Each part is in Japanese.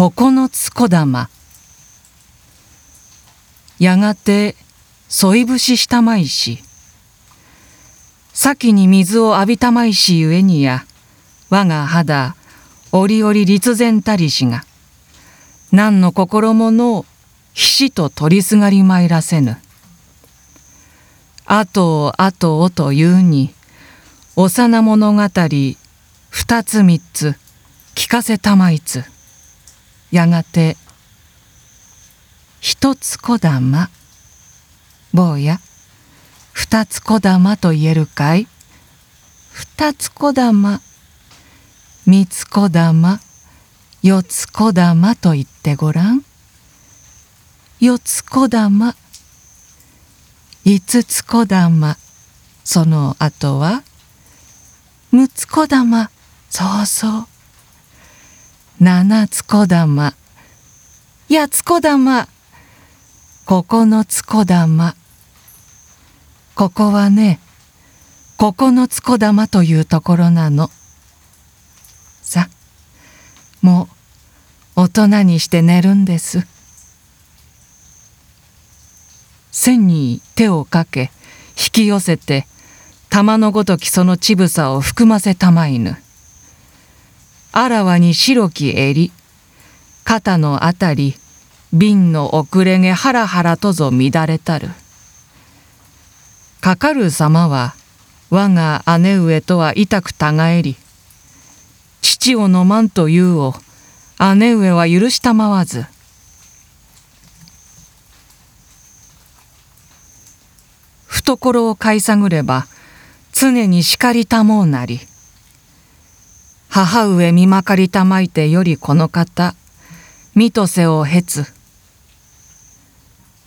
九つ小玉やがて添い節したまいし。先に水を浴びたまいしゆえにや我が肌折々立然たりしが何の心ものひしと取りすがりまいらせぬ。後を後をというに幼物語二つ三つ聞かせたまいつ。やがて一つ小玉坊や二つ小玉と言えるかい？二つ小玉三つ小玉四つ小玉と言ってごらん。四つ小玉五つ小玉その後は六つ小玉そうそう。七つ小玉。八つ小玉。九つ小玉。ここはね九つ小玉というところなの。さもう大人にして寝るんです。線に手をかけ引き寄せて玉のごときその乳房を含ませたまいぬ。あらわに白き襟。肩のあたり瓶の遅れげハラハラとぞ乱れたる。かかる様は我が姉上とは痛くたがえり父を飲まんというを姉上は許したまわず。懐を買い探れば常に叱りたもうなり。母上見まかりたまいてよりこの方見とせをへつ。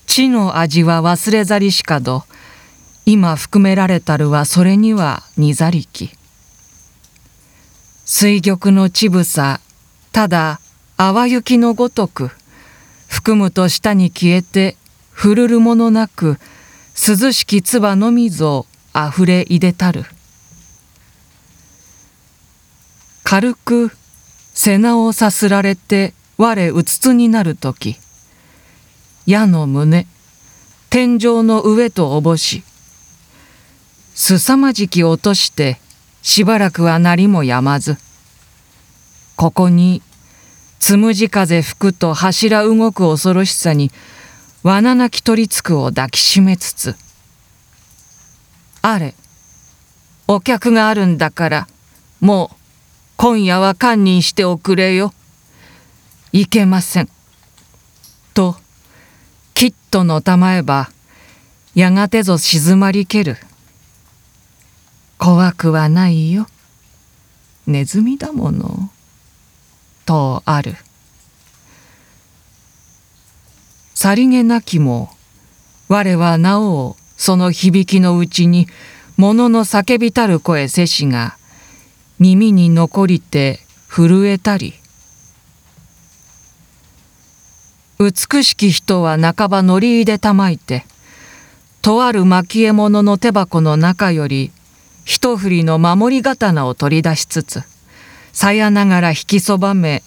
地の味は忘れざりしかど今含められたるはそれにはにざりき。水玉の乳房ただ淡雪のごとく含むと下に消えてふるるものなく涼しき唾のみぞあふれいでたる。軽く背名をさすられて我うつつになる時矢の胸天井の上とおぼしすさまじき落としてしばらくはなりもやまずここにつむじ風吹くと柱動く恐ろしさに罠なき取りつくを抱きしめつつあれお客があるんだからもう今夜は堪忍しておくれよ。いけません。ときっとのたまえばやがてぞ静まりける。怖くはないよ。ネズミだもの。とある。さりげなきも我はなおその響きのうちに物の叫びたる声せしが耳に残りて震えたり。美しき人は半ば乗り入れたまいてとある蒔絵物の手箱の中より一振りの守り刀を取り出しつつさやながら引きそばめ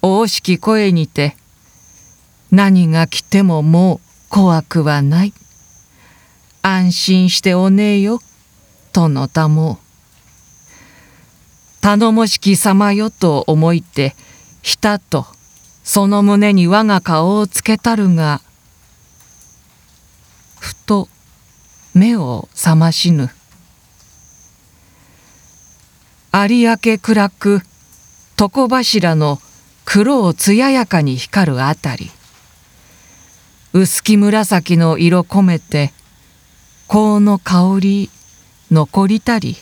大しき声にて「何が来てももう怖くはない」「安心しておねえよ」とのたも。う頼もしき様よと思いてひたとその胸に我が顔をつけたるがふと目を覚ましぬ。有明暗く床柱の黒を艶やかに光るあたり。薄き紫の色込めて香の香り残りたり。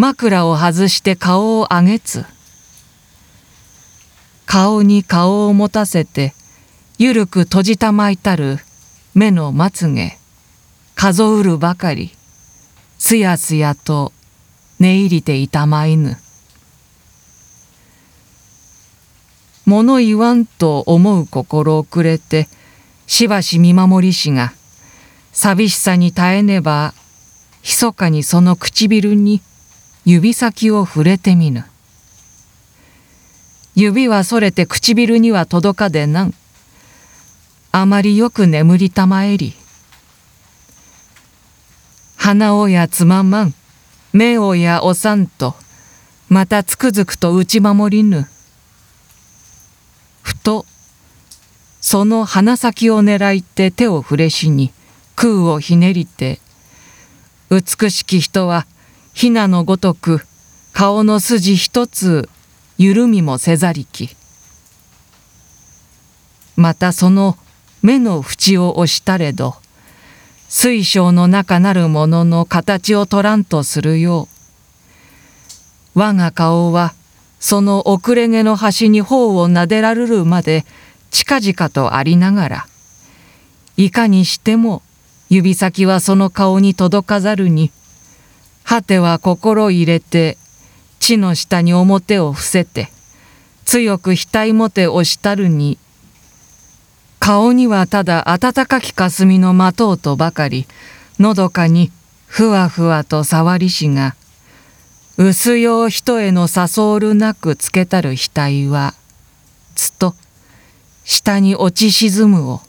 枕を外して顔を上げつ。顔に顔を持たせてゆるく閉じたまいたる目のまつげ。数うるばかり。すやすやと寝入りていたまいぬ。物言わんと思う心をくれてしばし見守りしが寂しさに耐えねば密かにその唇に指先を触れてみぬ。指はそれて唇には届かでなん。あまりよく眠りたまえり。鼻をやつままん。目をやおさんと。またつくづくと打ち守りぬ。ふとその鼻先を狙いて手を触れしに空をひねりて美しき人はひなのごとく顔の筋一つ緩みもせざりき。またその目の縁を押したれど水晶の中なるものの形を取らんとするよう。我が顔はその遅れ毛の端に頬をなでられるまで近々とありながら。いかにしても指先はその顔に届かざるに果ては心入れて地の下に表を伏せて強く額もて押したるに顔にはただ暖かき霞の待とうとばかりのどかにふわふわと触りしが薄よう人への誘うるなくつけたる額はつと下に落ち沈むを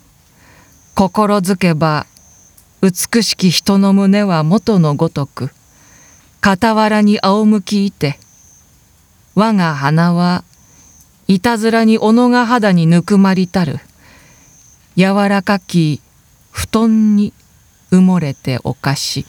心づけば美しき人の胸は元のごとく傍らに仰向きいて我が鼻はいたずらに斧が肌にぬくまりたる柔らかき布団に埋もれておかし。